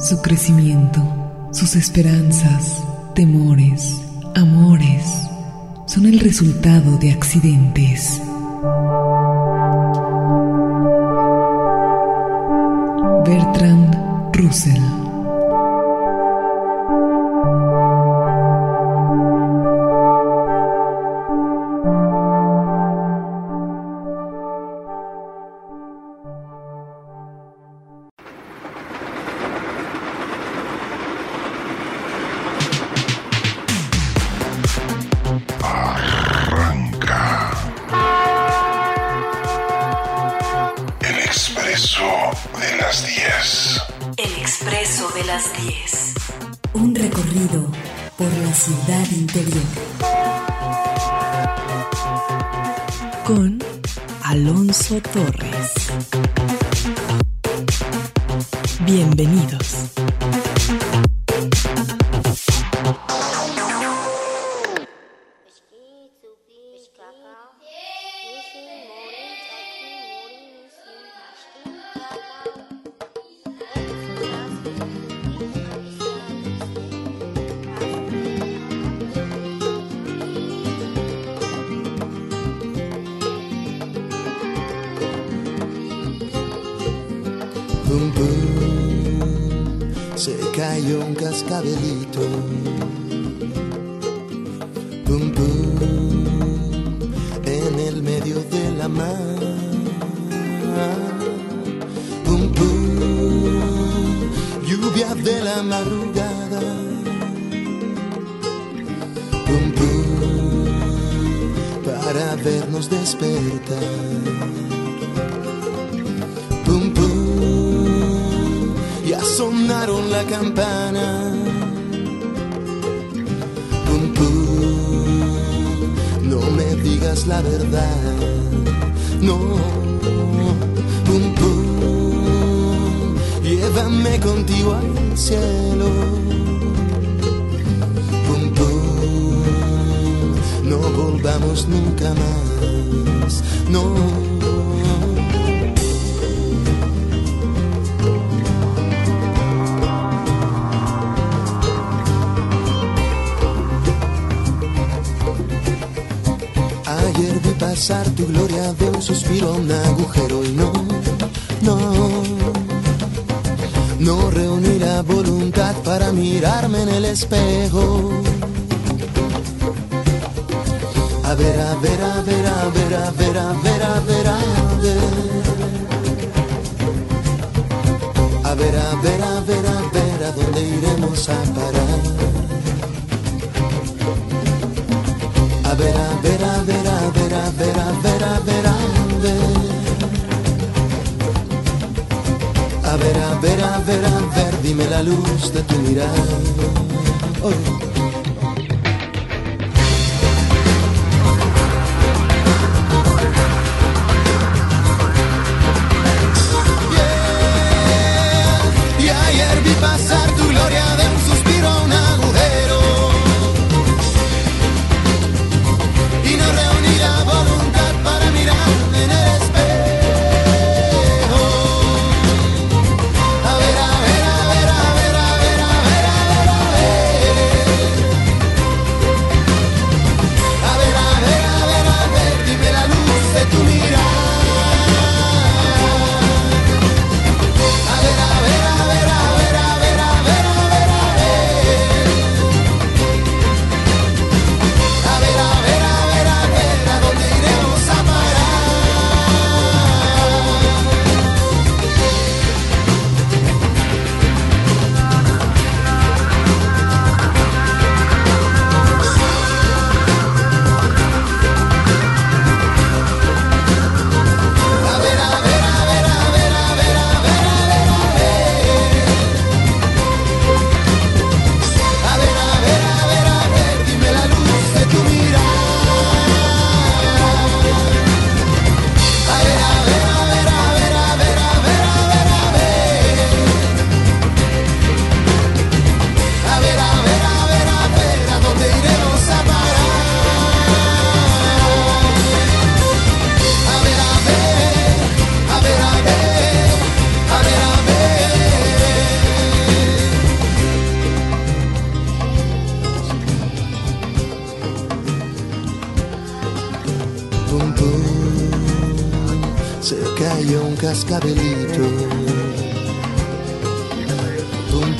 su crecimiento, sus esperanzas, temores, amores, son el resultado de accidentes. Bertrand Russell se cayó un cascabelito. Pum pum, en el medio de la mar. Pum pum, lluvia de la madrugada. Pum pum, para vernos despertar. sonaron la campana. Pum, pum, no me digas la verdad, no. Pum, pum, llévame contigo al cielo. Pum, pum, no volvamos nunca más, no. un agujero y no, no, no reunirá voluntad para mirarme en el espejo. A ver, a ver, a ver, a ver, a ver, a ver, a ver, a ver. A ver, a ver, a ver, a ver, a dónde iremos a parar. A ver, a ver, a ver, a ver, a ver, a ver, a ver, a ver. A ver, a ver, a ver, a ver, dime la luz de tu mirar. Oh.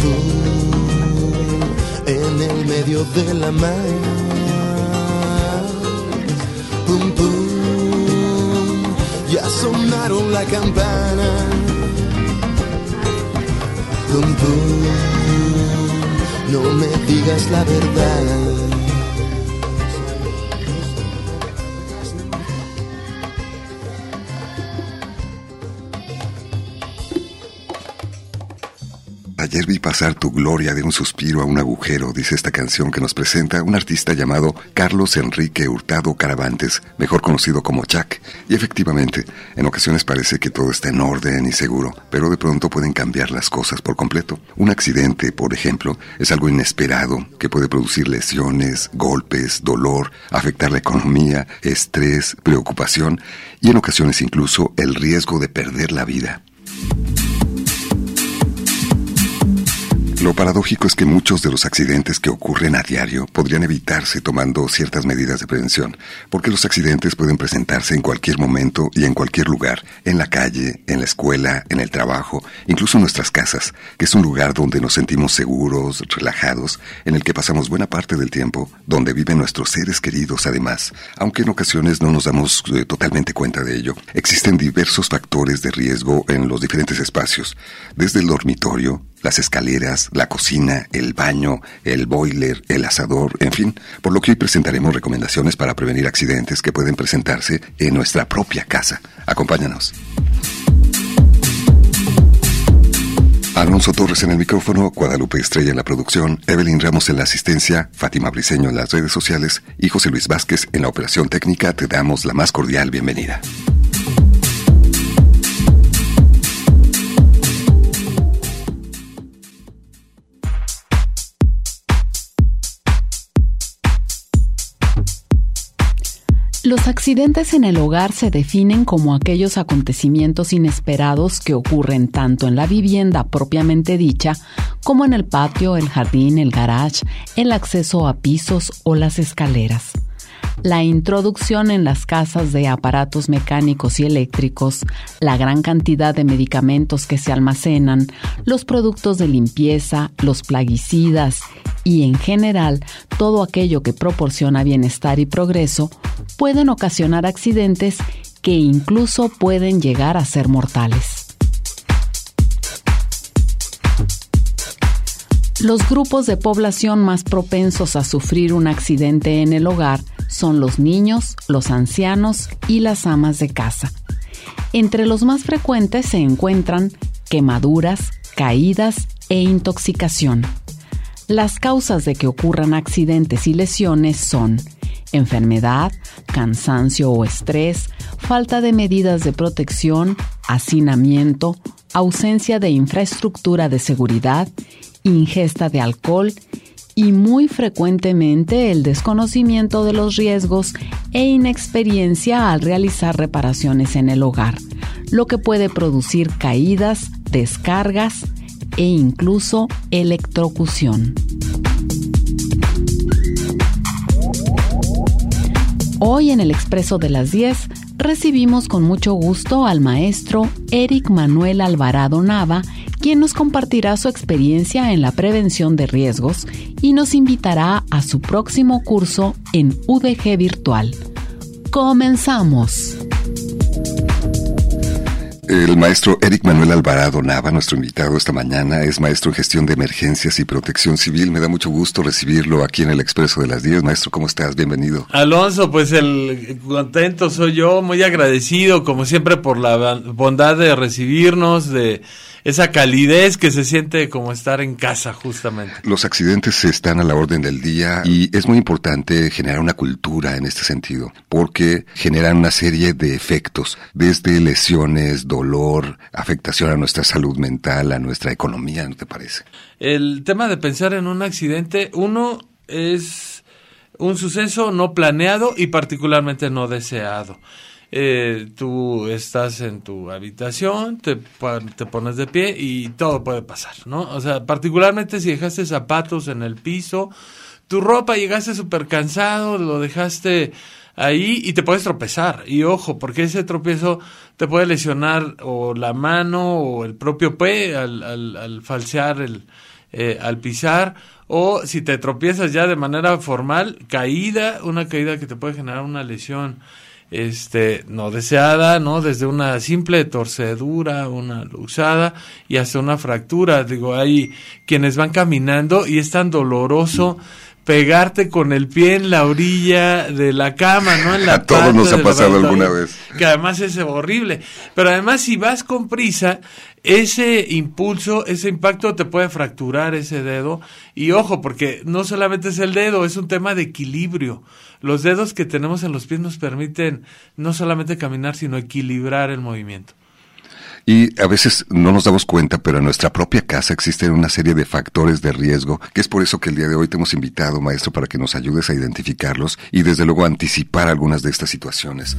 Pum, en el medio de la mar. Pum, pum, ya sonaron la campana. Pum, pum, no me digas la verdad. Gloria de un suspiro a un agujero, dice esta canción que nos presenta un artista llamado Carlos Enrique Hurtado Caravantes, mejor conocido como Jack. Y efectivamente, en ocasiones parece que todo está en orden y seguro, pero de pronto pueden cambiar las cosas por completo. Un accidente, por ejemplo, es algo inesperado que puede producir lesiones, golpes, dolor, afectar la economía, estrés, preocupación y en ocasiones incluso el riesgo de perder la vida. Lo paradójico es que muchos de los accidentes que ocurren a diario podrían evitarse tomando ciertas medidas de prevención, porque los accidentes pueden presentarse en cualquier momento y en cualquier lugar, en la calle, en la escuela, en el trabajo, incluso en nuestras casas, que es un lugar donde nos sentimos seguros, relajados, en el que pasamos buena parte del tiempo, donde viven nuestros seres queridos además, aunque en ocasiones no nos damos eh, totalmente cuenta de ello. Existen diversos factores de riesgo en los diferentes espacios, desde el dormitorio, las escaleras, la cocina, el baño, el boiler, el asador, en fin, por lo que hoy presentaremos recomendaciones para prevenir accidentes que pueden presentarse en nuestra propia casa. Acompáñanos. Alonso Torres en el micrófono, Guadalupe Estrella en la producción, Evelyn Ramos en la asistencia, Fátima Briceño en las redes sociales y José Luis Vázquez en la operación técnica. Te damos la más cordial bienvenida. Los accidentes en el hogar se definen como aquellos acontecimientos inesperados que ocurren tanto en la vivienda propiamente dicha como en el patio, el jardín, el garage, el acceso a pisos o las escaleras la introducción en las casas de aparatos mecánicos y eléctricos, la gran cantidad de medicamentos que se almacenan, los productos de limpieza, los plaguicidas y en general todo aquello que proporciona bienestar y progreso pueden ocasionar accidentes que incluso pueden llegar a ser mortales. Los grupos de población más propensos a sufrir un accidente en el hogar son los niños, los ancianos y las amas de casa. Entre los más frecuentes se encuentran quemaduras, caídas e intoxicación. Las causas de que ocurran accidentes y lesiones son enfermedad, cansancio o estrés, falta de medidas de protección, hacinamiento, ausencia de infraestructura de seguridad ingesta de alcohol y muy frecuentemente el desconocimiento de los riesgos e inexperiencia al realizar reparaciones en el hogar, lo que puede producir caídas, descargas e incluso electrocución. Hoy en el Expreso de las 10 recibimos con mucho gusto al maestro Eric Manuel Alvarado Nava, quien nos compartirá su experiencia en la prevención de riesgos y nos invitará a su próximo curso en UDG Virtual. Comenzamos. El maestro Eric Manuel Alvarado Nava, nuestro invitado esta mañana, es maestro en gestión de emergencias y protección civil. Me da mucho gusto recibirlo aquí en el Expreso de las 10. Maestro, ¿cómo estás? Bienvenido. Alonso, pues el contento soy yo, muy agradecido, como siempre, por la bondad de recibirnos, de esa calidez que se siente como estar en casa, justamente. Los accidentes están a la orden del día y es muy importante generar una cultura en este sentido, porque generan una serie de efectos, desde lesiones, dolor, afectación a nuestra salud mental, a nuestra economía, ¿no te parece? El tema de pensar en un accidente, uno es un suceso no planeado y particularmente no deseado eh, tú estás en tu habitación, te, te pones de pie y todo puede pasar, ¿no? O sea, particularmente si dejaste zapatos en el piso, tu ropa llegaste súper cansado, lo dejaste ahí y te puedes tropezar. Y ojo, porque ese tropiezo te puede lesionar o la mano o el propio pie al, al, al falsear, el, eh, al pisar, o si te tropiezas ya de manera formal, caída, una caída que te puede generar una lesión este no deseada, ¿no? Desde una simple torcedura, una luxada y hasta una fractura. Digo, hay quienes van caminando y es tan doloroso pegarte con el pie en la orilla de la cama, ¿no? En la A todos nos ha pasado alguna vez. Que además es horrible. Pero además si vas con prisa, ese impulso, ese impacto te puede fracturar ese dedo. Y ojo, porque no solamente es el dedo, es un tema de equilibrio. Los dedos que tenemos en los pies nos permiten no solamente caminar, sino equilibrar el movimiento. Y a veces no nos damos cuenta, pero en nuestra propia casa existen una serie de factores de riesgo, que es por eso que el día de hoy te hemos invitado, maestro, para que nos ayudes a identificarlos y desde luego anticipar algunas de estas situaciones.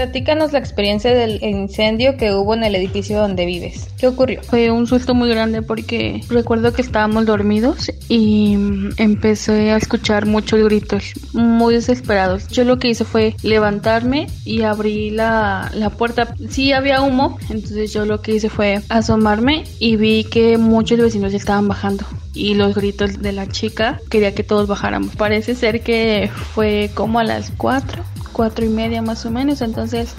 Platícanos la experiencia del incendio que hubo en el edificio donde vives. ¿Qué ocurrió? Fue un susto muy grande porque recuerdo que estábamos dormidos y empecé a escuchar muchos gritos muy desesperados. Yo lo que hice fue levantarme y abrí la, la puerta. Sí había humo, entonces yo lo que hice fue asomarme y vi que muchos vecinos estaban bajando y los gritos de la chica quería que todos bajáramos. Parece ser que fue como a las 4 cuatro y media más o menos, entonces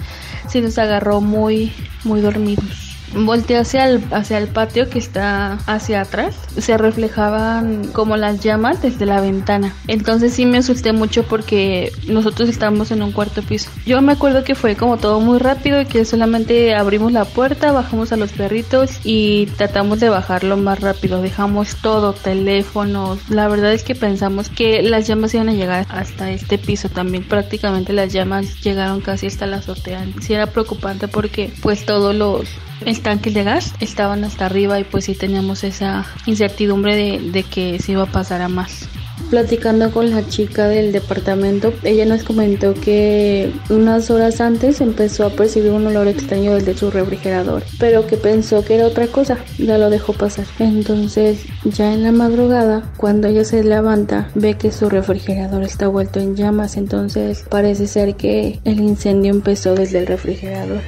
sí nos agarró muy, muy dormidos. Volteé hacia el, hacia el patio que está hacia atrás. Se reflejaban como las llamas desde la ventana. Entonces sí me asusté mucho porque nosotros estábamos en un cuarto piso. Yo me acuerdo que fue como todo muy rápido y que solamente abrimos la puerta, bajamos a los perritos y tratamos de bajarlo más rápido. Dejamos todo, teléfonos. La verdad es que pensamos que las llamas iban a llegar hasta este piso también. Prácticamente las llamas llegaron casi hasta la azotea. Sí era preocupante porque pues todos los tanques de gas estaban hasta arriba y pues sí teníamos esa incertidumbre de, de que se iba a pasar a más. Platicando con la chica del departamento, ella nos comentó que unas horas antes empezó a percibir un olor extraño desde su refrigerador, pero que pensó que era otra cosa, ya lo dejó pasar. Entonces, ya en la madrugada, cuando ella se levanta, ve que su refrigerador está vuelto en llamas, entonces parece ser que el incendio empezó desde el refrigerador.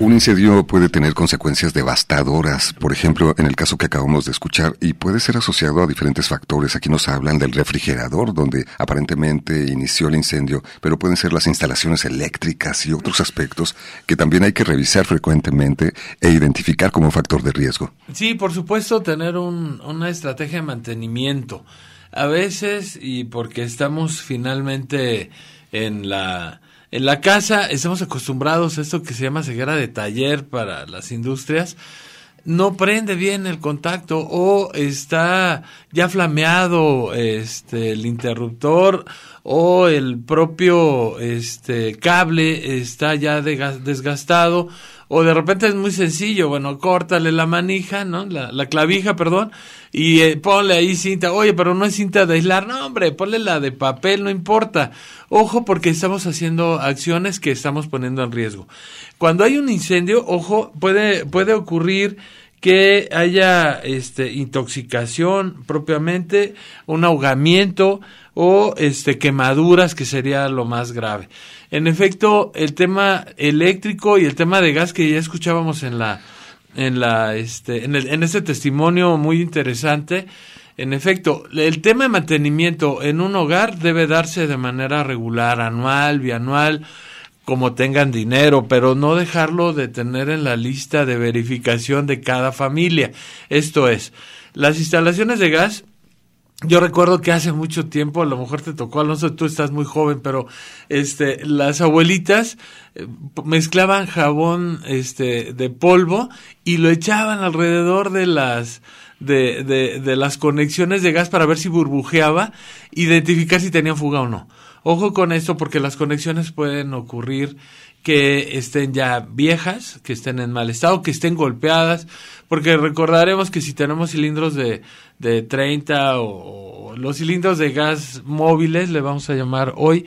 Un incendio puede tener consecuencias devastadoras, por ejemplo, en el caso que acabamos de escuchar, y puede ser asociado a diferentes factores. Aquí nos hablan del refrigerador, donde aparentemente inició el incendio, pero pueden ser las instalaciones eléctricas y otros aspectos que también hay que revisar frecuentemente e identificar como factor de riesgo. Sí, por supuesto, tener un, una estrategia de mantenimiento. A veces, y porque estamos finalmente en la en la casa estamos acostumbrados a esto que se llama ceguera de taller para las industrias. No prende bien el contacto o está ya flameado este el interruptor o el propio este cable está ya desgastado o de repente es muy sencillo, bueno, córtale la manija, ¿no? La, la clavija, perdón, y eh, ponle ahí cinta, oye, pero no es cinta de aislar, no, hombre, ponle la de papel, no importa. Ojo, porque estamos haciendo acciones que estamos poniendo en riesgo. Cuando hay un incendio, ojo, puede, puede ocurrir que haya este intoxicación propiamente, un ahogamiento o este quemaduras que sería lo más grave. En efecto, el tema eléctrico y el tema de gas que ya escuchábamos en la en la este en, el, en este testimonio muy interesante, en efecto, el tema de mantenimiento en un hogar debe darse de manera regular, anual, bianual, como tengan dinero, pero no dejarlo de tener en la lista de verificación de cada familia. Esto es, las instalaciones de gas yo recuerdo que hace mucho tiempo, a lo mejor te tocó, Alonso, tú estás muy joven, pero este, las abuelitas eh, mezclaban jabón este, de polvo y lo echaban alrededor de las, de, de, de las conexiones de gas para ver si burbujeaba, identificar si tenían fuga o no. Ojo con esto porque las conexiones pueden ocurrir que estén ya viejas, que estén en mal estado, que estén golpeadas, porque recordaremos que si tenemos cilindros de, de 30 o, los cilindros de gas móviles, le vamos a llamar hoy,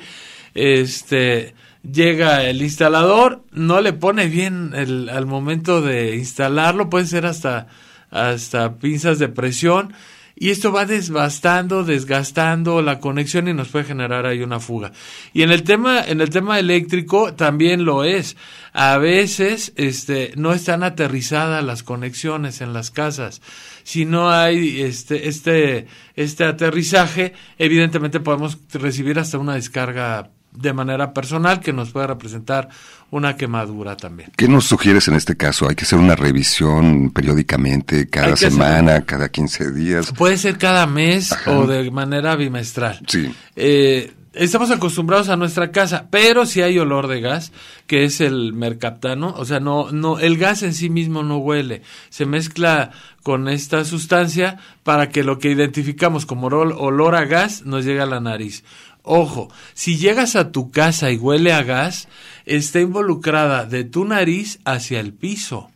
este llega el instalador, no le pone bien el, al momento de instalarlo, puede ser hasta, hasta pinzas de presión, y esto va desbastando, desgastando la conexión y nos puede generar ahí una fuga. Y en el tema, en el tema eléctrico también lo es. A veces, este, no están aterrizadas las conexiones en las casas. Si no hay este, este, este aterrizaje, evidentemente podemos recibir hasta una descarga de manera personal que nos puede representar una quemadura también. ¿Qué nos sugieres en este caso? ¿Hay que hacer una revisión periódicamente, cada semana, cada 15 días? Puede ser cada mes o de manera bimestral. Sí. Eh, estamos acostumbrados a nuestra casa, pero si hay olor de gas, que es el mercaptano, o sea, no, no, el gas en sí mismo no huele, se mezcla con esta sustancia para que lo que identificamos como olor a gas nos llegue a la nariz. Ojo, si llegas a tu casa y huele a gas, está involucrada de tu nariz hacia el piso.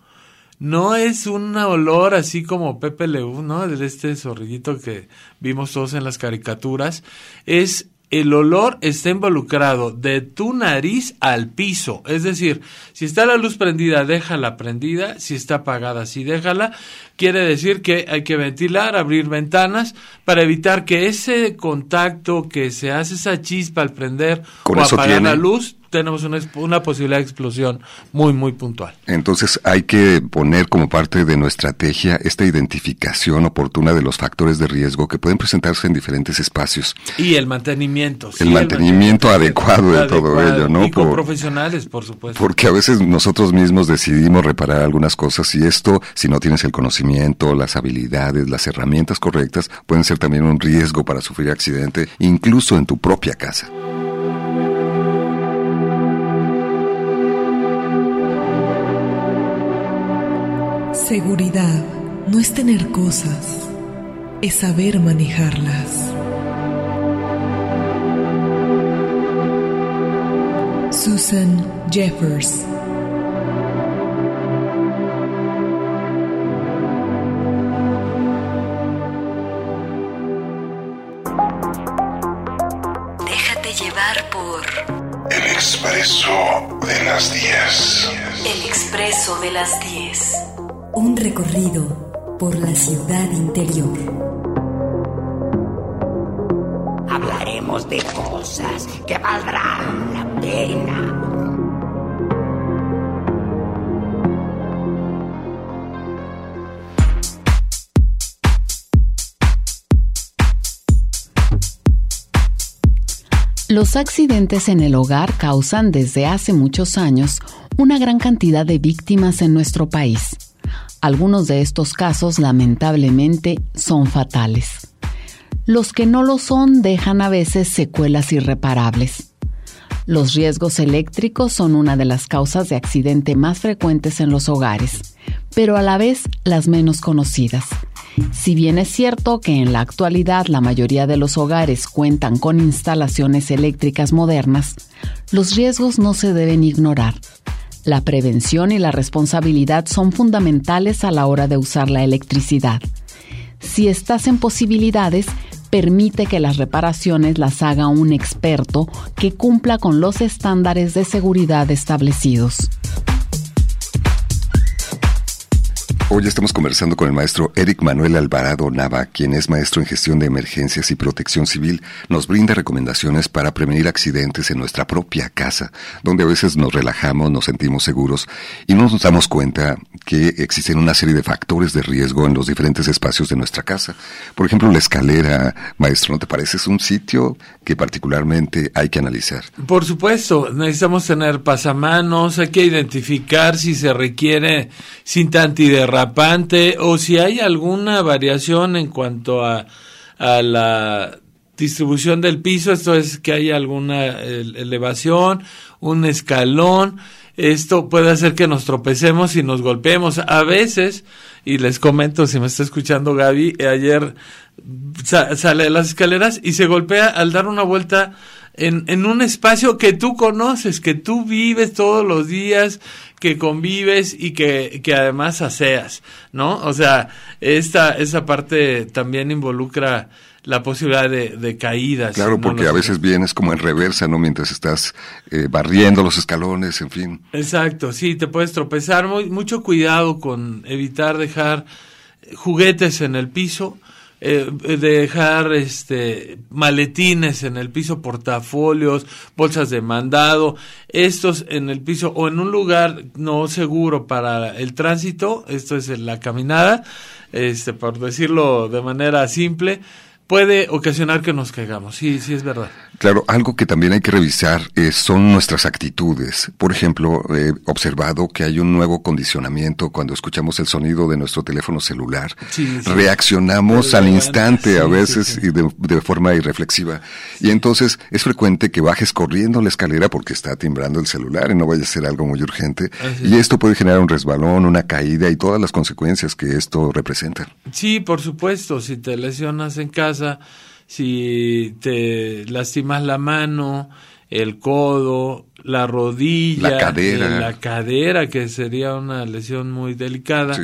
No es un olor así como Pepe Leú, ¿no? De este zorrillito que vimos todos en las caricaturas. Es el olor está involucrado de tu nariz al piso. Es decir, si está la luz prendida, déjala prendida. Si está apagada, sí déjala. Quiere decir que hay que ventilar, abrir ventanas para evitar que ese contacto que se hace esa chispa al prender o apagar la luz tenemos una, una, posibilidad de explosión muy, muy puntual. Entonces hay que poner como parte de nuestra estrategia esta identificación oportuna de los factores de riesgo que pueden presentarse en diferentes espacios. Y el mantenimiento. el, mantenimiento adecuado de todo ello, ¿no? Y con profesionales, por supuesto. Porque a veces nosotros mismos decidimos reparar algunas cosas y esto, si no tienes el conocimiento, las habilidades, las herramientas correctas, pueden ser también un riesgo para sufrir accidente, incluso en tu propia casa. Seguridad no es tener cosas, es saber manejarlas. Susan Jeffers Déjate llevar por El Expreso de las 10. El Expreso de las 10 un recorrido por la ciudad interior. Hablaremos de cosas que valdrán la pena. Los accidentes en el hogar causan desde hace muchos años una gran cantidad de víctimas en nuestro país. Algunos de estos casos lamentablemente son fatales. Los que no lo son dejan a veces secuelas irreparables. Los riesgos eléctricos son una de las causas de accidente más frecuentes en los hogares, pero a la vez las menos conocidas. Si bien es cierto que en la actualidad la mayoría de los hogares cuentan con instalaciones eléctricas modernas, los riesgos no se deben ignorar. La prevención y la responsabilidad son fundamentales a la hora de usar la electricidad. Si estás en posibilidades, permite que las reparaciones las haga un experto que cumpla con los estándares de seguridad establecidos. Hoy estamos conversando con el maestro Eric Manuel Alvarado Nava, quien es maestro en gestión de emergencias y protección civil. Nos brinda recomendaciones para prevenir accidentes en nuestra propia casa, donde a veces nos relajamos, nos sentimos seguros y no nos damos cuenta que existen una serie de factores de riesgo en los diferentes espacios de nuestra casa. Por ejemplo, la escalera, maestro, ¿no te parece? Es un sitio que particularmente hay que analizar. Por supuesto, necesitamos tener pasamanos, hay que identificar si se requiere cinta antiderrapante o si hay alguna variación en cuanto a, a la distribución del piso, esto es que hay alguna elevación, un escalón, esto puede hacer que nos tropecemos y nos golpeemos. A veces, y les comento si me está escuchando Gaby, ayer sale de las escaleras y se golpea al dar una vuelta en, en un espacio que tú conoces, que tú vives todos los días, que convives y que, que además aseas, ¿no? O sea, esta, esa parte también involucra la posibilidad de, de caídas. Claro, porque a veces vienes como en reversa, ¿no? Mientras estás eh, barriendo los escalones, en fin. Exacto, sí, te puedes tropezar. Muy, mucho cuidado con evitar dejar juguetes en el piso eh, dejar este maletines en el piso, portafolios, bolsas de mandado, estos en el piso o en un lugar no seguro para el tránsito, esto es la caminada, este por decirlo de manera simple, puede ocasionar que nos caigamos. Sí, sí es verdad. Claro, algo que también hay que revisar eh, son nuestras actitudes. Por ejemplo, he observado que hay un nuevo condicionamiento cuando escuchamos el sonido de nuestro teléfono celular. Reaccionamos al instante, a veces y de, forma irreflexiva. Y entonces es frecuente que bajes corriendo la escalera porque está timbrando el celular y no vaya a ser algo muy urgente. Y esto puede generar un resbalón, una caída y todas las consecuencias que esto representa. Sí, por supuesto. Si te lesionas en casa si te lastimas la mano, el codo, la rodilla, la cadera, la cadera que sería una lesión muy delicada,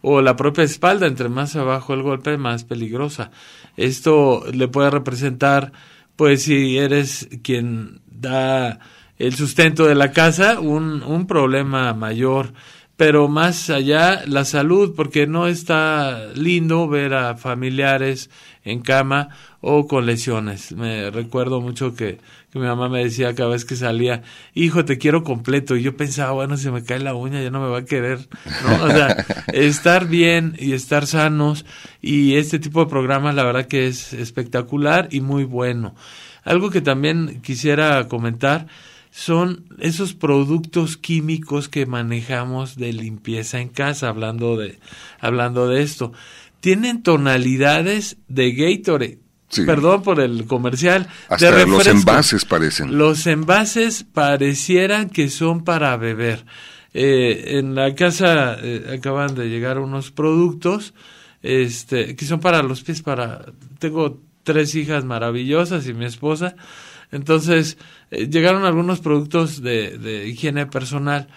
o la propia espalda, entre más abajo el golpe, más peligrosa. Esto le puede representar, pues si eres quien da el sustento de la casa, un, un problema mayor pero más allá la salud, porque no está lindo ver a familiares en cama o con lesiones. Me recuerdo mucho que, que, mi mamá me decía cada vez que salía, hijo, te quiero completo. Y yo pensaba, bueno, si me cae la uña ya no me va a querer. ¿no? O sea, estar bien y estar sanos y este tipo de programas la verdad que es espectacular y muy bueno. Algo que también quisiera comentar son esos productos químicos que manejamos de limpieza en casa, hablando de, hablando de esto tienen tonalidades de Gatorade. Perdón por el comercial. Hasta los envases parecen. Los envases parecieran que son para beber. Eh, en la casa eh, acaban de llegar unos productos este, que son para los pies. Para tengo tres hijas maravillosas y mi esposa. Entonces eh, llegaron algunos productos de, higiene personal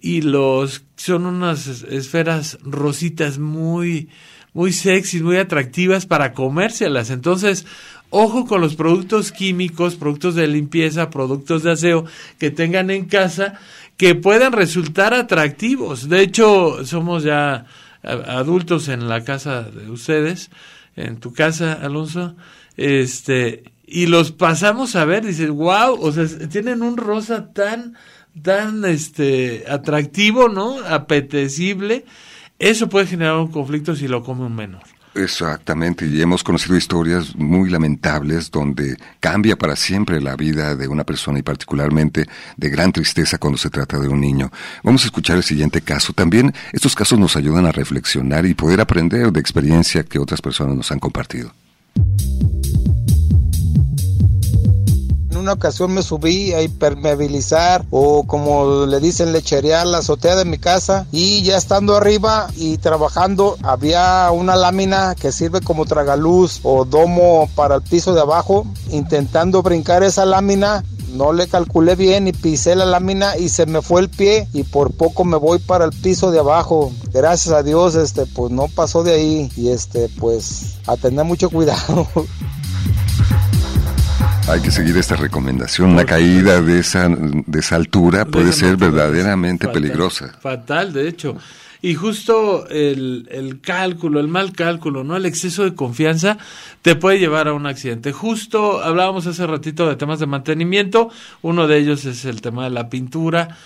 y los son unas esferas rositas muy muy sexy, muy atractivas para comérselas. Entonces, ojo con los productos químicos, productos de limpieza, productos de aseo que tengan en casa que puedan resultar atractivos. De hecho, somos ya adultos en la casa de ustedes, en tu casa, Alonso, este, y los pasamos a ver, dices, wow, o sea, tienen un rosa tan, tan, este, atractivo, ¿no? Apetecible, eso puede generar un conflicto si lo come un menor. Exactamente, y hemos conocido historias muy lamentables donde cambia para siempre la vida de una persona y particularmente de gran tristeza cuando se trata de un niño. Vamos a escuchar el siguiente caso. También estos casos nos ayudan a reflexionar y poder aprender de experiencia que otras personas nos han compartido. Una ocasión me subí a impermeabilizar o como le dicen lecherear la azotea de mi casa y ya estando arriba y trabajando había una lámina que sirve como tragaluz o domo para el piso de abajo. Intentando brincar esa lámina no le calculé bien y pisé la lámina y se me fue el pie y por poco me voy para el piso de abajo. Gracias a Dios, este, pues no pasó de ahí y este, pues a tener mucho cuidado. Hay que seguir esta recomendación. Una caída de esa, de esa altura puede ser verdaderamente peligrosa. Fatal, de hecho. Y justo el, el, cálculo, el mal cálculo, ¿no? El exceso de confianza te puede llevar a un accidente. Justo hablábamos hace ratito de temas de mantenimiento. Uno de ellos es el tema de la pintura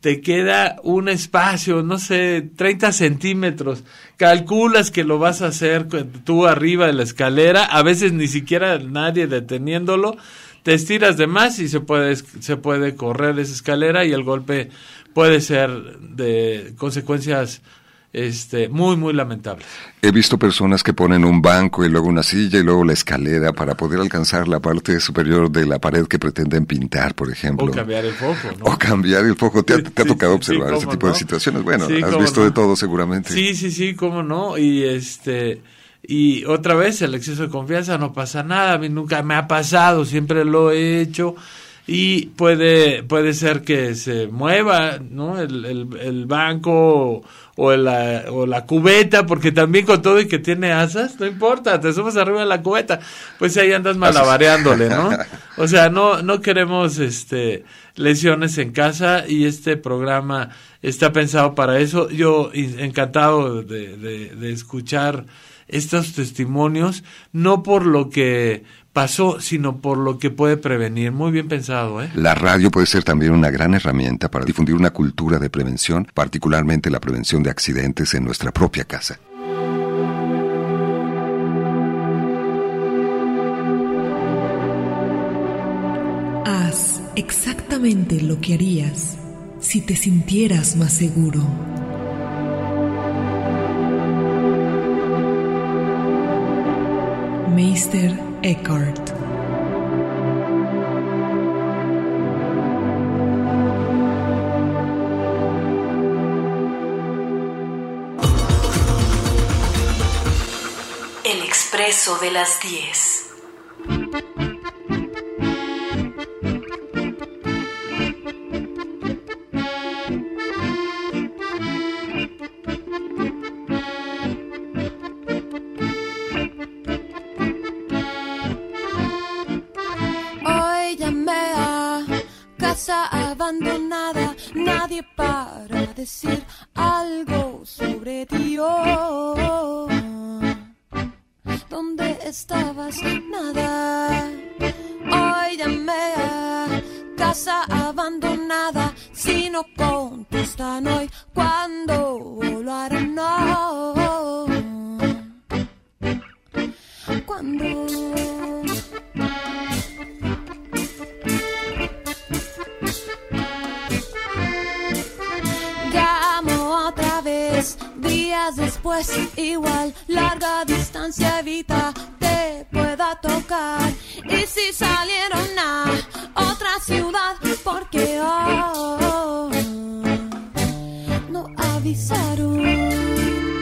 te queda un espacio, no sé, 30 centímetros. Calculas que lo vas a hacer tú arriba de la escalera, a veces ni siquiera nadie deteniéndolo, te estiras de más y se puede, se puede correr esa escalera y el golpe puede ser de consecuencias este, muy, muy lamentable. He visto personas que ponen un banco y luego una silla y luego la escalera para poder alcanzar la parte superior de la pared que pretenden pintar, por ejemplo. O cambiar el foco, ¿no? O cambiar el foco. ¿Te ha, tocado observar ese tipo de situaciones? Bueno, has visto de todo seguramente. Sí, sí, sí, cómo no. Y este... Y otra vez, el exceso de confianza no pasa nada, a mí nunca me ha pasado, siempre lo he hecho y puede, puede ser que se mueva ¿no? el, el, el banco o la, o la cubeta, porque también con todo y que tiene asas, no importa, te subes arriba de la cubeta, pues ahí andas malabareándole, ¿no? O sea, no, no queremos este lesiones en casa y este programa está pensado para eso. Yo encantado de, de, de escuchar estos testimonios, no por lo que pasó, sino por lo que puede prevenir. Muy bien pensado, ¿eh? La radio puede ser también una gran herramienta para difundir una cultura de prevención, particularmente la prevención de accidentes en nuestra propia casa. Haz exactamente lo que harías si te sintieras más seguro. Meister Eckhart El expreso de las 10. Nadie para decir algo sobre ti. Oh, ¿Dónde estabas? Nada. Hoy a casa abandonada, si no contestan hoy, ¿cuándo lo harán? No. Después, igual, larga distancia evita, te pueda tocar. Y si salieron a otra ciudad, porque oh, no avisaron.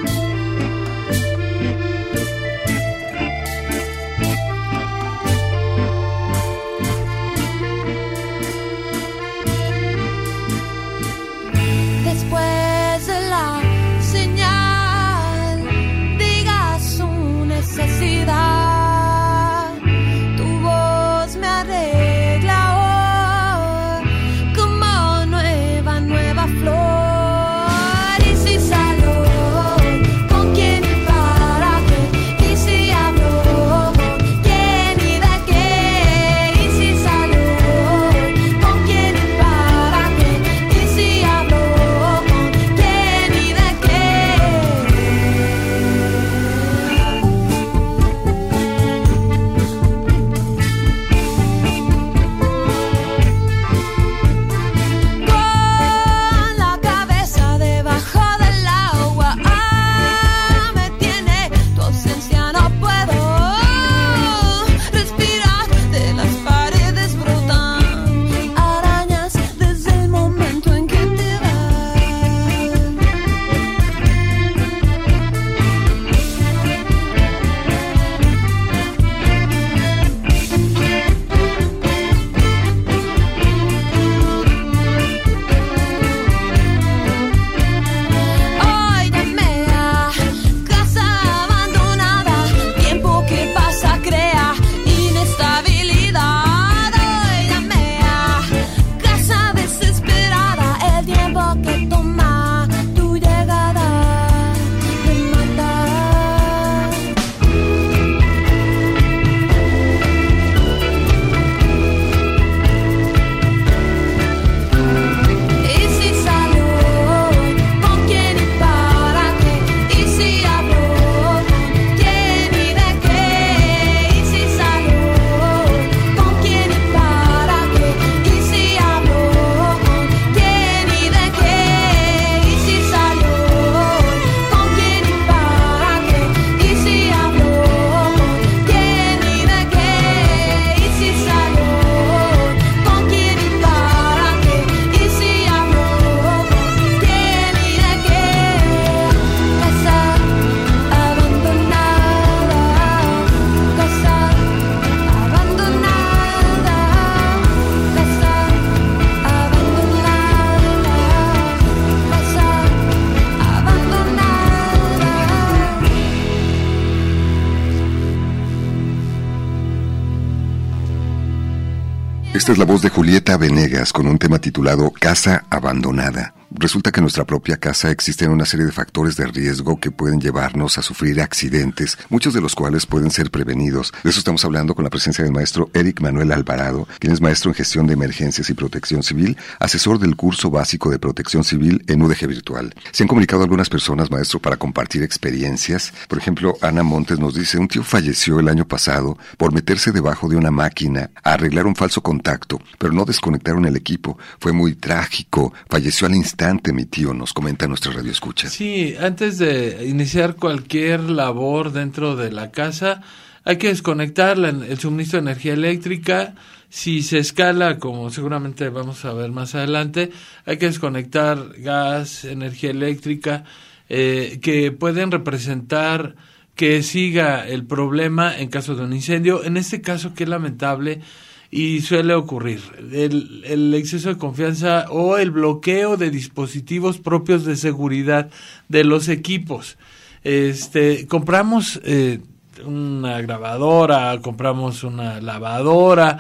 Esta es la voz de Julieta Venegas con un tema titulado Casa Abandonada. Resulta que en nuestra propia casa existen una serie de factores de riesgo que pueden llevarnos a sufrir accidentes, muchos de los cuales pueden ser prevenidos. De eso estamos hablando con la presencia del maestro Eric Manuel Alvarado, quien es maestro en gestión de emergencias y protección civil, asesor del curso básico de protección civil en UDG Virtual. Se han comunicado algunas personas, maestro, para compartir experiencias. Por ejemplo, Ana Montes nos dice, un tío falleció el año pasado por meterse debajo de una máquina arreglar un falso contacto, pero no desconectaron el equipo. Fue muy trágico. Falleció al instante, mi tío, nos comenta nuestra radio escucha. Sí, antes de iniciar cualquier labor dentro de la casa, hay que desconectar la- el suministro de energía eléctrica. Si se escala, como seguramente vamos a ver más adelante, hay que desconectar gas, energía eléctrica, eh, que pueden representar que siga el problema en caso de un incendio. En este caso, que es lamentable y suele ocurrir, el, el exceso de confianza o el bloqueo de dispositivos propios de seguridad de los equipos. Este, compramos eh, una grabadora, compramos una lavadora,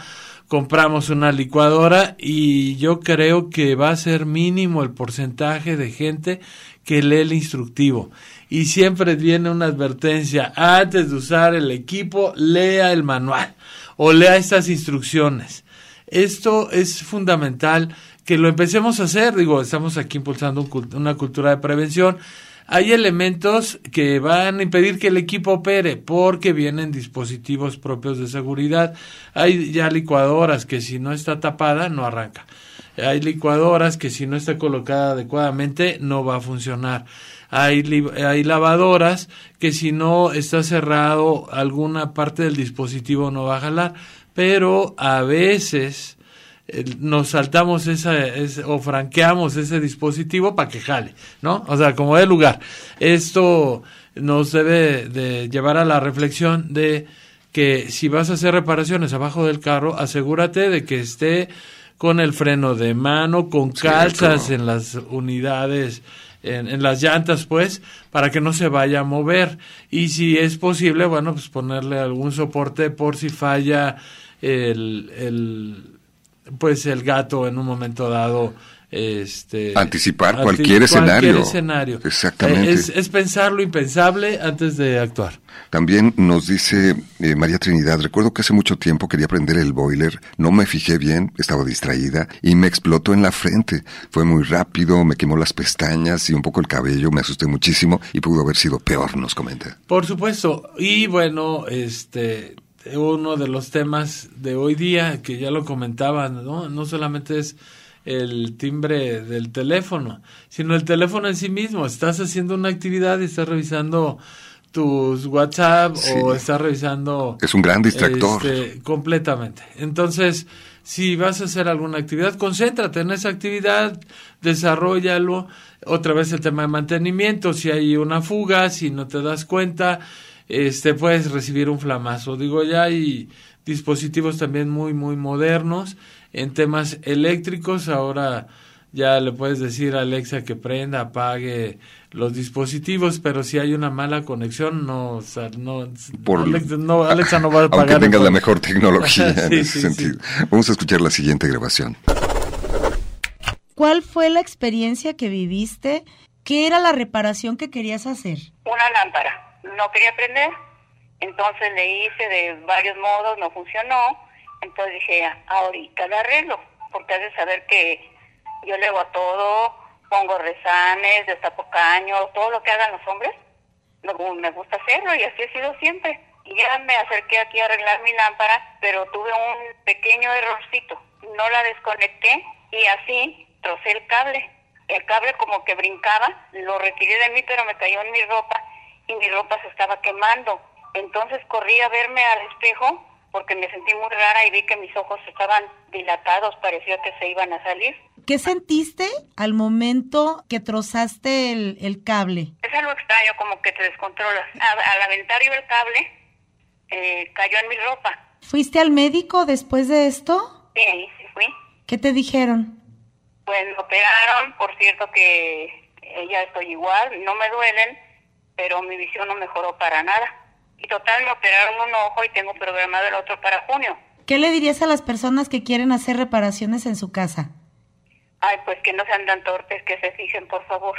compramos una licuadora y yo creo que va a ser mínimo el porcentaje de gente que lee el instructivo. Y siempre viene una advertencia, antes de usar el equipo, lea el manual o lea estas instrucciones. Esto es fundamental que lo empecemos a hacer. Digo, estamos aquí impulsando una cultura de prevención. Hay elementos que van a impedir que el equipo opere porque vienen dispositivos propios de seguridad. Hay ya licuadoras que si no está tapada no arranca. Hay licuadoras que si no está colocada adecuadamente no va a funcionar. Hay, hay lavadoras que si no está cerrado alguna parte del dispositivo no va a jalar. Pero a veces eh, nos saltamos esa, o franqueamos ese dispositivo para que jale, ¿no? O sea, como de lugar. Esto nos debe de llevar a la reflexión de que si vas a hacer reparaciones abajo del carro, asegúrate de que esté con el freno de mano, con calzas en las unidades, en, en las llantas, pues, para que no se vaya a mover. Y si es posible, bueno, pues ponerle algún soporte por si falla el, el pues el gato en un momento dado este Anticipar anti- cualquier escenario. escenario. Exactamente. Eh, Es, es pensar lo impensable antes de actuar. También nos dice eh, María Trinidad, recuerdo que hace mucho tiempo quería prender el boiler, no me fijé bien, estaba distraída y me explotó en la frente. Fue muy rápido, me quemó las pestañas y un poco el cabello, me asusté muchísimo y pudo haber sido peor, nos comenta. Por supuesto. Y bueno, este uno de los temas de hoy día que ya lo comentaban, ¿no? No solamente es el timbre del teléfono, sino el teléfono en sí mismo. Estás haciendo una actividad y estás revisando tus WhatsApp Sí. o estás revisando Es un gran distractor. este, completamente. Entonces, si vas a hacer alguna actividad, concéntrate en esa actividad, desarrollalo. Otra vez el tema de mantenimiento, si hay una fuga, si no te das cuenta, este puedes recibir un flamazo. Digo, ya hay dispositivos también muy muy modernos en temas eléctricos, ahora ya le puedes decir a Alexa que prenda, apague los dispositivos, pero si hay una mala conexión, no, o sea, no, Por- Alexa, no, Alexa no va a apagar. Aunque tengas la mejor tecnología en Sí, ese sí, sí. sentido. Vamos a escuchar la siguiente grabación. ¿Cuál fue la experiencia que viviste? ¿Qué era la reparación que querías hacer? una lámpara. No quería prender, entonces le hice de varios modos, no funcionó. Entonces dije, ahorita la arreglo, porque has de saber que yo le a todo, pongo rezanes, destapo caños, todo lo que hagan los hombres. Me gusta hacerlo y así he sido siempre. Y ya me acerqué aquí a arreglar mi lámpara, pero tuve un pequeño errorcito. No la desconecté y así trocé el cable. El cable como que brincaba, lo retiré de mí, pero me cayó en mi ropa y mi ropa se estaba quemando. Entonces corrí a verme al espejo porque me sentí muy rara y vi que mis ojos estaban dilatados, parecía que se iban a salir. ¿Qué sentiste al momento que trozaste el, el cable? Es algo extraño, como que te descontrolas. A- al aventar yo el cable, eh, cayó en mi ropa. ¿Fuiste al médico después de esto? Sí, sí fui. ¿Qué te dijeron? Pues me operaron, por cierto que eh, ya estoy igual, no me duelen, pero mi visión no mejoró para nada. Y total, me operaron un ojo y tengo programado el otro para junio. ¿Qué le dirías a las personas que quieren hacer reparaciones en su casa? Ay, pues que no sean tan torpes, que se fijen, por favor.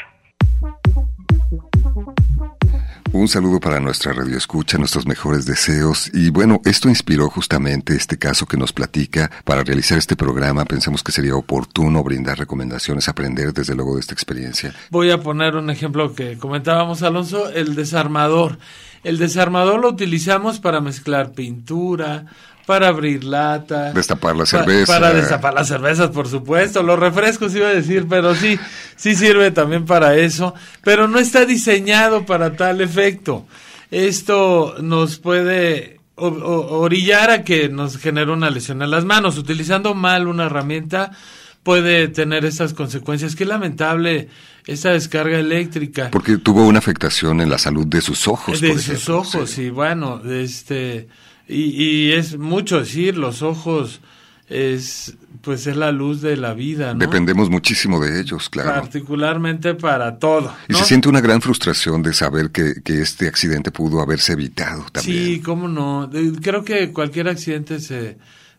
Un saludo para nuestra radio escucha, nuestros mejores deseos. Y bueno, esto inspiró justamente este caso que nos platica. Para realizar este programa pensamos que sería oportuno brindar recomendaciones, aprender desde luego de esta experiencia. Voy a poner un ejemplo que comentábamos, Alonso, el desarmador. El desarmador lo utilizamos para mezclar pintura, para abrir lata. Destapar la cerveza. para destapar las cervezas, por supuesto. Los refrescos iba a decir, pero sí, sí sirve también para eso. Pero no está diseñado para tal efecto. Esto nos puede orillar a que nos genere una lesión en las manos. Utilizando mal una herramienta puede tener estas consecuencias. Qué lamentable esta descarga eléctrica. Porque tuvo una afectación en la salud de sus ojos. de por sus ejemplo, ojos, sí. y bueno, este, y, y es mucho decir, los ojos es, pues es la luz de la vida, ¿no? Dependemos muchísimo de ellos, claro. Particularmente para todo. Y ¿no? se siente una gran frustración de saber que, que este accidente pudo haberse evitado también. Sí, cómo no. Creo que cualquier accidente se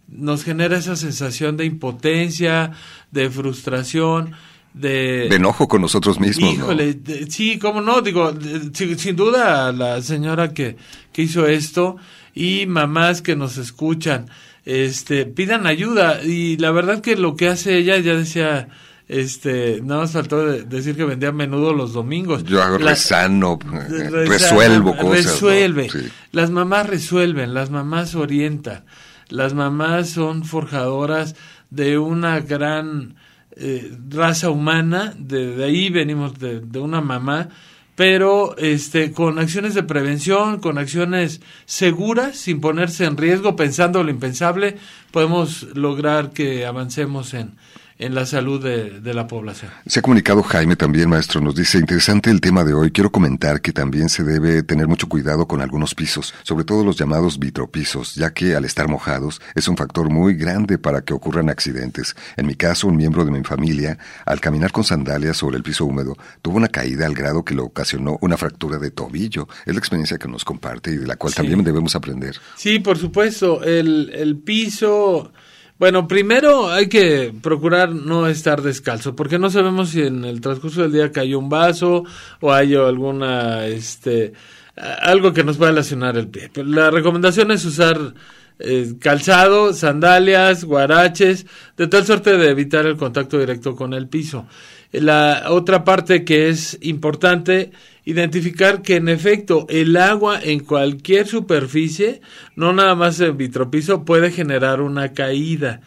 nos genera esa sensación de impotencia, de frustración, de De enojo con nosotros mismos, ¿no? Híjole, de- sí, cómo no, digo, de- sin, duda la señora que, que hizo esto y mamás que nos escuchan, este, pidan ayuda y la verdad que lo que hace ella, ya decía, este, nada más faltó de- decir que vendía a menudo los domingos. Yo hago La- resano, eh, Reza- resuelvo cosas. ¿no? Resuelve. Sí. Las mamás resuelven, las mamás orientan, las mamás son forjadoras de una gran eh, raza humana, de, de ahí venimos de, de una mamá, pero este con acciones de prevención, con acciones seguras, sin ponerse en riesgo, pensando lo impensable, podemos lograr que avancemos en, en la salud de, de la población. Se ha comunicado Jaime también, maestro, nos dice, interesante el tema de hoy. Quiero comentar que también se debe tener mucho cuidado con algunos pisos, sobre todo los llamados vitropisos, ya que al estar mojados es un factor muy grande para que ocurran accidentes. En mi caso, un miembro de mi familia, al caminar con sandalias sobre el piso húmedo, tuvo una caída al grado que le ocasionó una fractura de tobillo. Es la experiencia que nos comparte y de la cual Sí. también debemos aprender. Sí, por supuesto. El, el piso. Bueno, primero hay que procurar no estar descalzo, porque no sabemos si en el transcurso del día cayó un vaso o hay alguna, este, algo que nos pueda lesionar el pie. La recomendación es usar eh, calzado, sandalias, guaraches, de tal suerte de evitar el contacto directo con el piso. La otra parte que es importante, identificar que en efecto el agua en cualquier superficie, no nada más en vitropiso, puede generar una caída.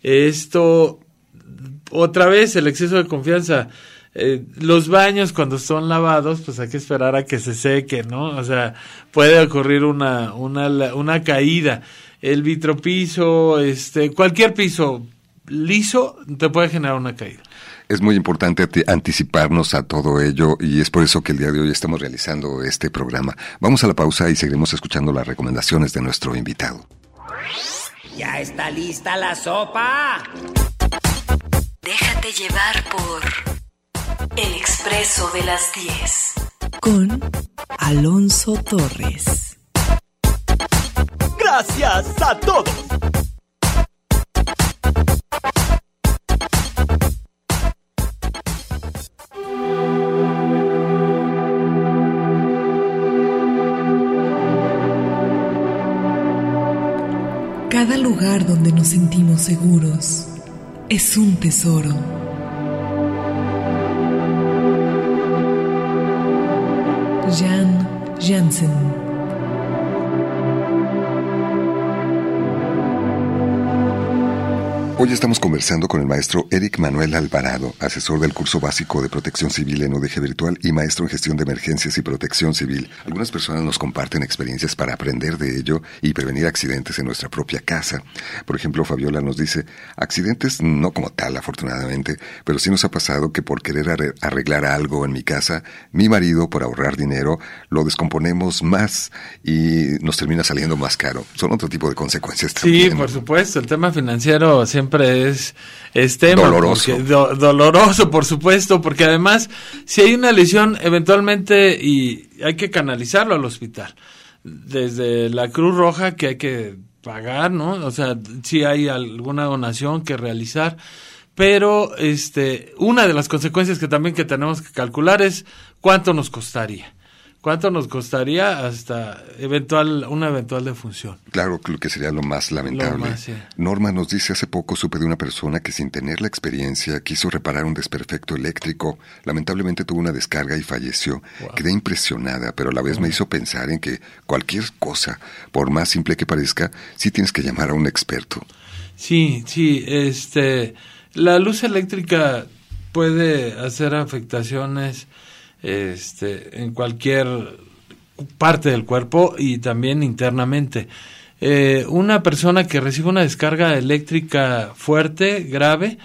Esto, otra vez, el exceso de confianza. Eh, los baños cuando son lavados, pues hay que esperar a que se sequen, ¿no? O sea, puede ocurrir una, una, una caída. El vitropiso, este, cualquier piso liso te puede generar una caída. Es muy importante anticiparnos a todo ello y es por eso que el día de hoy estamos realizando este programa. Vamos a la pausa y seguiremos escuchando las recomendaciones de nuestro invitado. ¿Ya está lista la sopa? Déjate llevar por El Expreso de las 10. Con Alonso Torres. Gracias a todos. Cada lugar donde nos sentimos seguros es un tesoro. Jan Jansen Hoy estamos conversando con el maestro Eric Manuel Alvarado, asesor del curso básico de protección civil en UDG Virtual y maestro en gestión de emergencias y protección civil. Algunas personas nos comparten experiencias para aprender de ello y prevenir accidentes en nuestra propia casa. Por ejemplo, Fabiola nos dice, accidentes no como tal, afortunadamente, pero sí nos ha pasado que por querer arre- arreglar algo en mi casa, mi marido, por ahorrar dinero, lo descomponemos más y nos termina saliendo más caro. Son otro tipo de consecuencias Sí, también. por supuesto, el tema financiero siempre es, es tema. Doloroso. porque- do- doloroso, por supuesto, porque además, si hay una lesión, eventualmente y hay que canalizarlo al hospital. Desde la Cruz Roja que hay que pagar, ¿no? O sea, si hay alguna donación que realizar, pero este, una de las consecuencias que también que tenemos que calcular es cuánto nos costaría. ¿Cuánto nos costaría hasta eventual una eventual defunción? Claro, que sería lo más lamentable. Lo más, sí. Norma nos dice hace poco supe de una persona que sin tener la experiencia quiso reparar un desperfecto eléctrico. Lamentablemente tuvo una descarga y falleció. Quedé impresionada, pero a la vez me hizo pensar en que cualquier cosa, por más simple que parezca, sí tienes que llamar a un experto. Sí, sí, este, la luz eléctrica puede hacer afectaciones este, en cualquier parte del cuerpo y también internamente. Eh, una persona que recibe una descarga eléctrica fuerte, grave,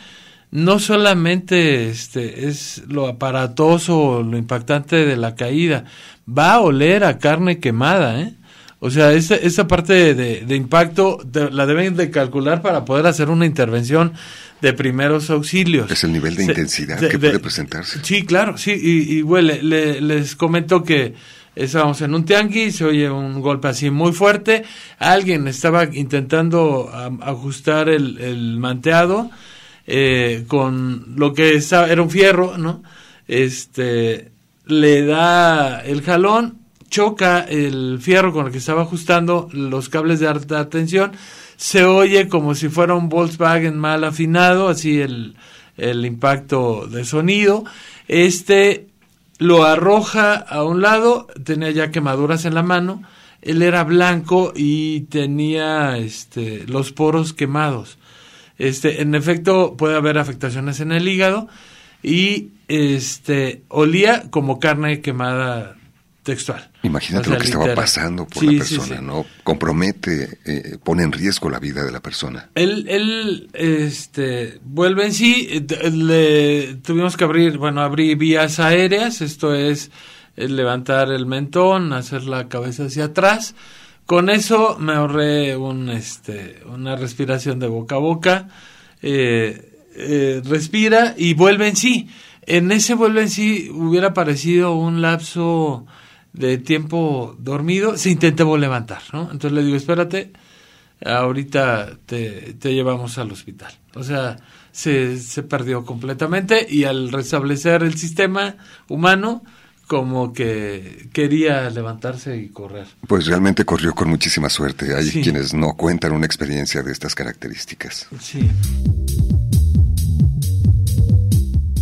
no solamente este, es lo aparatoso lo impactante de la caída, va a oler a carne quemada, ¿eh? O sea, esa, esa parte de, de impacto de- la deben de calcular para poder hacer una intervención de primeros auxilios. Es el nivel de Se- intensidad de- que de- puede presentarse. Sí, claro, sí, y, y huele. Le- les comento que estábamos en un tianguis, se oye un golpe así muy fuerte, alguien estaba intentando ajustar el, el manteado eh, con lo que estaba, era un fierro, ¿no? Este, le da el jalón, choca el fierro con el que estaba ajustando los cables de alta tensión, se oye como si fuera un Volkswagen mal afinado, así el, el impacto de sonido. Este lo arroja a un lado, tenía ya quemaduras en la mano, él era blanco y tenía este, los poros quemados. Este, en efecto, puede haber afectaciones en el hígado y este olía como carne quemada textual. Imagínate O sea, lo que estaba pasando por Sí, la persona, sí. ¿no? Compromete, eh, pone en riesgo la vida de la persona. Él, él este, vuelve en sí, le tuvimos que abrir, bueno, abrí vías aéreas, esto es eh, levantar el mentón, hacer la cabeza hacia atrás. Con eso me ahorré un, este, una respiración de boca a boca. eh, eh, respira y vuelve en sí. En ese vuelve en sí hubiera parecido un lapso de tiempo dormido. Se intentó levantar, ¿no? Entonces le digo, espérate, ahorita te, te llevamos al hospital. O sea, se, se perdió completamente y al restablecer el sistema humano, como que quería levantarse y correr. Pues realmente corrió con muchísima suerte. Hay Sí. quienes no cuentan una experiencia de estas características. Sí.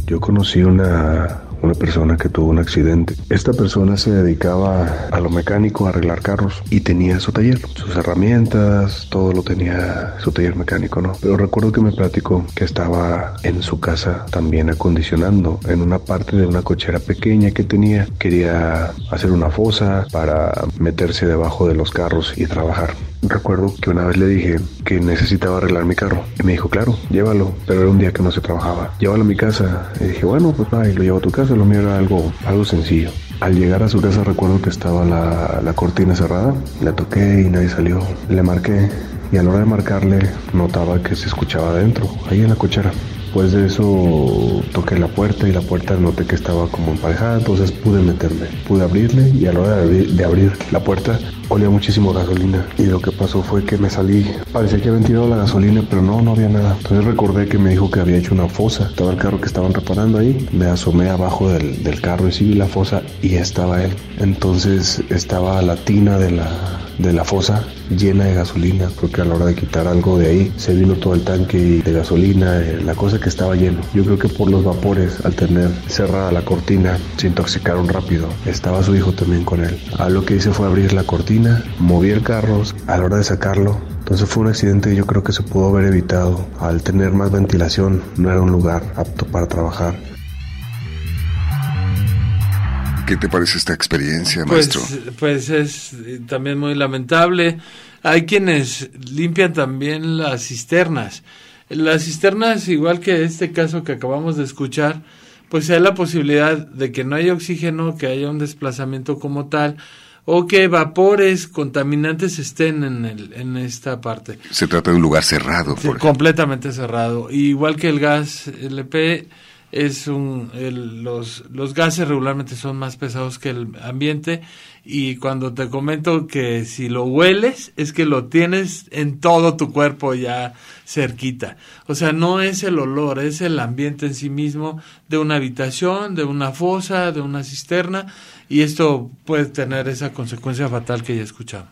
Yo conocí una, una persona que tuvo un accidente. Esta persona se dedicaba a lo mecánico, a arreglar carros y tenía su taller, sus herramientas, todo lo tenía su taller mecánico, ¿no? Pero recuerdo que me platicó que estaba en su casa también acondicionando en una parte de una cochera pequeña que tenía. Quería hacer una fosa para meterse debajo de los carros y trabajar. Recuerdo que una vez le dije que necesitaba arreglar mi carro y me dijo, claro, llévalo, pero era un día que no se trabajaba. Llévalo a mi casa. Y dije, bueno, pues va, y lo llevo a tu casa, lo mío era algo, algo sencillo. Al llegar a su casa recuerdo que estaba la, la cortina cerrada, la toqué y nadie salió. Le marqué y a la hora de marcarle notaba que se escuchaba adentro, ahí en la cochera. Después de eso toqué la puerta y la puerta noté que estaba como emparejada, entonces pude meterme, pude abrirle y a la hora de abrir la puerta olía muchísimo gasolina y lo que pasó fue que me salí, parecía que habían tirado la gasolina, pero no, no había nada. Entonces recordé que me dijo que había hecho una fosa, estaba el carro que estaban reparando ahí, me asomé abajo del, del carro y sí vi la fosa y estaba él. Entonces estaba la tina de la, de la fosa llena de gasolina, porque a la hora de quitar algo de ahí se vino todo el tanque de gasolina, eh, la cosa que estaba lleno. Yo creo que por los vapores, al tener cerrada la cortina, se intoxicaron rápido. Estaba su hijo también con él. A lo que hice fue abrir la cortina, moví el carro a la hora de sacarlo. Entonces fue un accidente que yo creo que se pudo haber evitado. Al tener más ventilación, no era un lugar apto para trabajar. ¿Qué te parece esta experiencia, Pues, maestro? pues es eh, también muy lamentable. Hay quienes limpian también las cisternas. Las cisternas, igual que este caso que acabamos de escuchar, pues hay la posibilidad de que no haya oxígeno, que haya un desplazamiento como tal, o que vapores contaminantes estén en, el, en esta parte. Se trata de un lugar cerrado. Sí, por completamente cerrado. Igual que el gas LP, es un el- los los gases regularmente son más pesados que el ambiente y cuando te comento que si lo hueles es que lo tienes en todo tu cuerpo ya cerquita. O sea, no es el olor, es el ambiente en sí mismo de una habitación, de una fosa, de una cisterna y esto puede tener esa consecuencia fatal que ya escuchamos.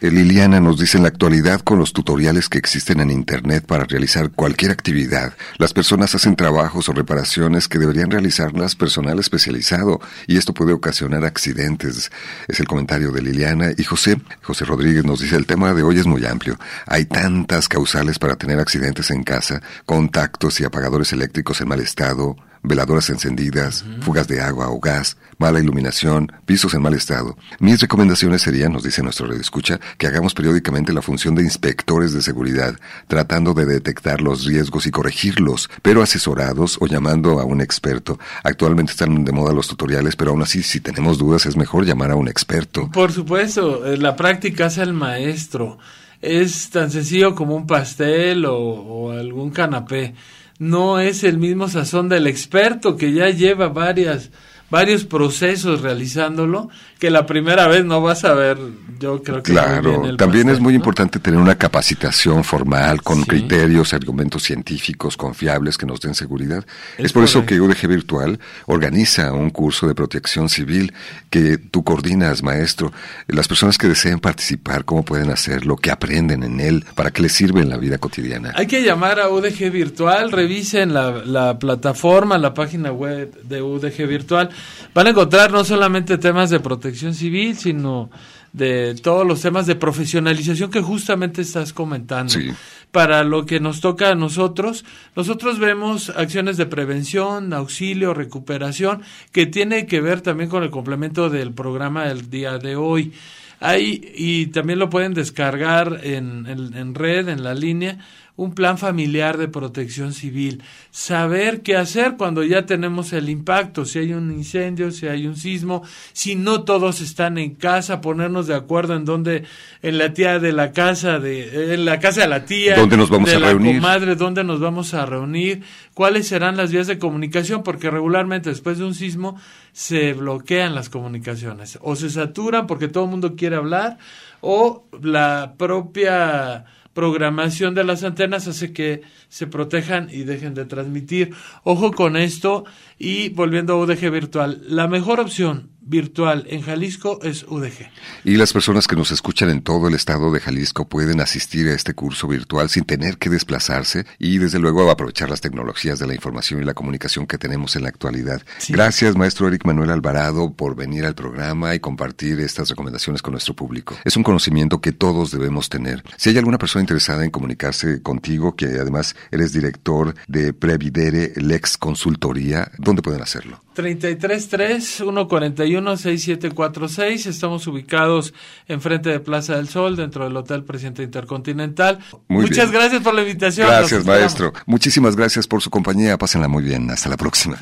Eh, Liliana nos dice en la actualidad con los tutoriales que existen en Internet para realizar cualquier actividad, las personas hacen trabajos o reparaciones que deberían realizarlas personal especializado y esto puede ocasionar accidentes. Es el comentario de Liliana y José, José Rodríguez nos dice el tema de hoy es muy amplio. Hay tantas causales para tener accidentes en casa, contactos y apagadores eléctricos en mal estado, veladoras encendidas, fugas de agua o gas, mala iluminación, pisos en mal estado. Mis recomendaciones serían, nos dice nuestro escucha, que hagamos periódicamente la función de inspectores de seguridad, tratando de detectar los riesgos y corregirlos, pero asesorados o llamando a un experto. Actualmente están de moda los tutoriales, pero aún así, si tenemos dudas, es mejor llamar a un experto. Por supuesto, eh, la práctica hace el maestro. Es tan sencillo como un pastel o, o algún canapé. No es el mismo sazón del experto que ya lleva varias varios procesos realizándolo que la primera vez no vas a ver yo creo que bien Claro, el también pastel, es muy ¿no? importante tener una capacitación formal con criterios, argumentos científicos confiables que nos den seguridad. Es, Es por eso que UDG Virtual organiza un curso de protección civil que tú coordinas, maestro. Las personas que deseen participar, ¿cómo pueden hacerlo? ¿Qué aprenden en él? ¿Para qué les sirve en la vida cotidiana? Hay que llamar a UDG Virtual, revisen la, la plataforma, la página web de UDG Virtual. Van a encontrar no solamente temas de protección civil, sino de todos los temas de profesionalización que justamente estás comentando. Sí. Para lo que nos toca a nosotros, nosotros vemos acciones de prevención, auxilio, recuperación, que tiene que ver también con el complemento del programa del día de hoy. Hay, y también lo pueden descargar en, en- en red, en la línea, un plan familiar de protección civil. Saber qué hacer cuando ya tenemos el impacto, si hay un incendio, si hay un sismo, si no todos están en casa, ponernos de acuerdo en dónde, en la tía de la casa, de, en la casa de la tía, ¿Dónde nos vamos de a la reunir? comadre, dónde nos vamos a reunir, cuáles serán las vías de comunicación, porque regularmente después de un sismo se bloquean las comunicaciones, o se saturan porque todo el mundo quiere hablar, o la propia programación de las antenas hace que se protejan y dejen de transmitir. Ojo con esto y volviendo a UDG virtual, la mejor opción virtual en Jalisco es UDG. Y las personas que nos escuchan en todo el estado de Jalisco pueden asistir a este curso virtual sin tener que desplazarse y desde luego aprovechar las tecnologías de la información y la comunicación que tenemos en la actualidad. Gracias, maestro Eric Manuel Alvarado, por venir al programa y compartir estas recomendaciones con nuestro público. Es un conocimiento que todos debemos tener. Si hay alguna persona interesada en comunicarse contigo, que además eres director de Previdere Lex Consultoría, ¿dónde pueden hacerlo? 33-3-141-6746. Estamos ubicados enfrente de Plaza del Sol, dentro del Hotel Presidente Intercontinental. Muy Muchas bien. gracias por la invitación. Gracias, maestro. Muchísimas gracias por su compañía. Pásenla muy bien. Hasta la próxima.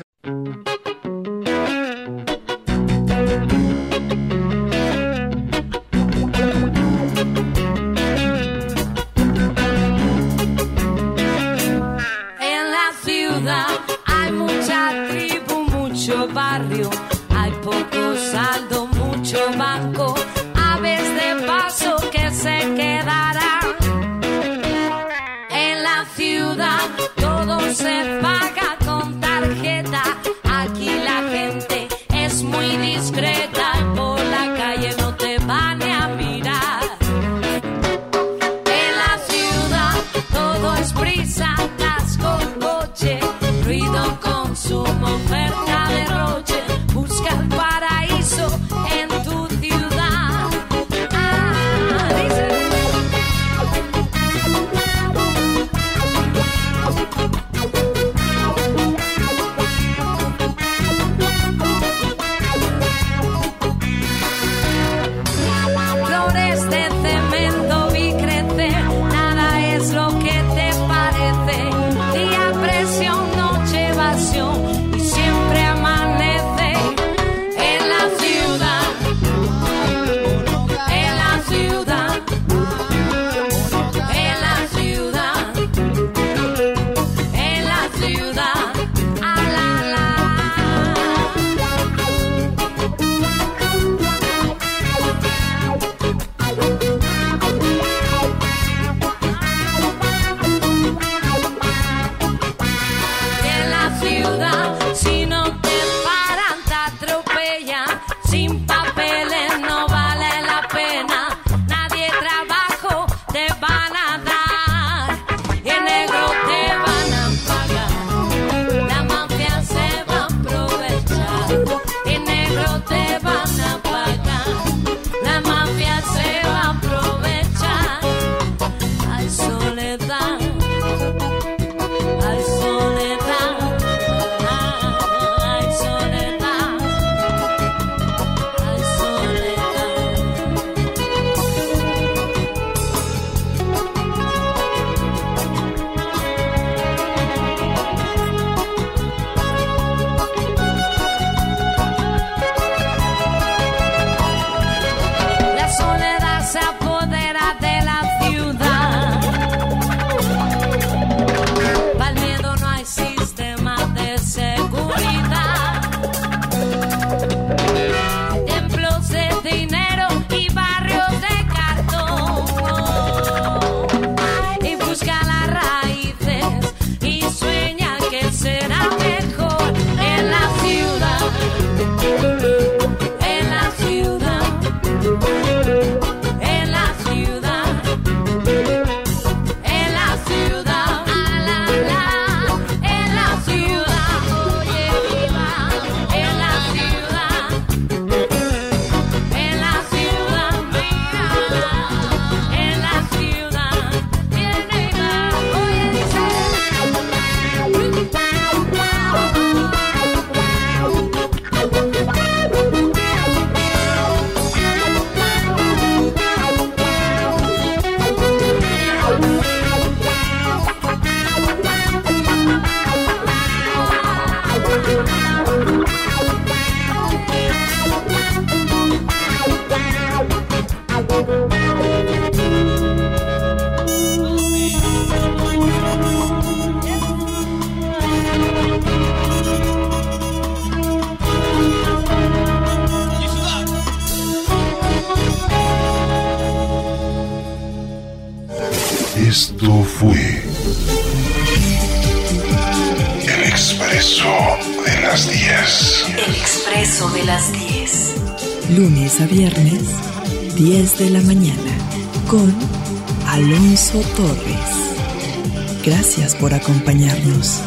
Por acompañarnos.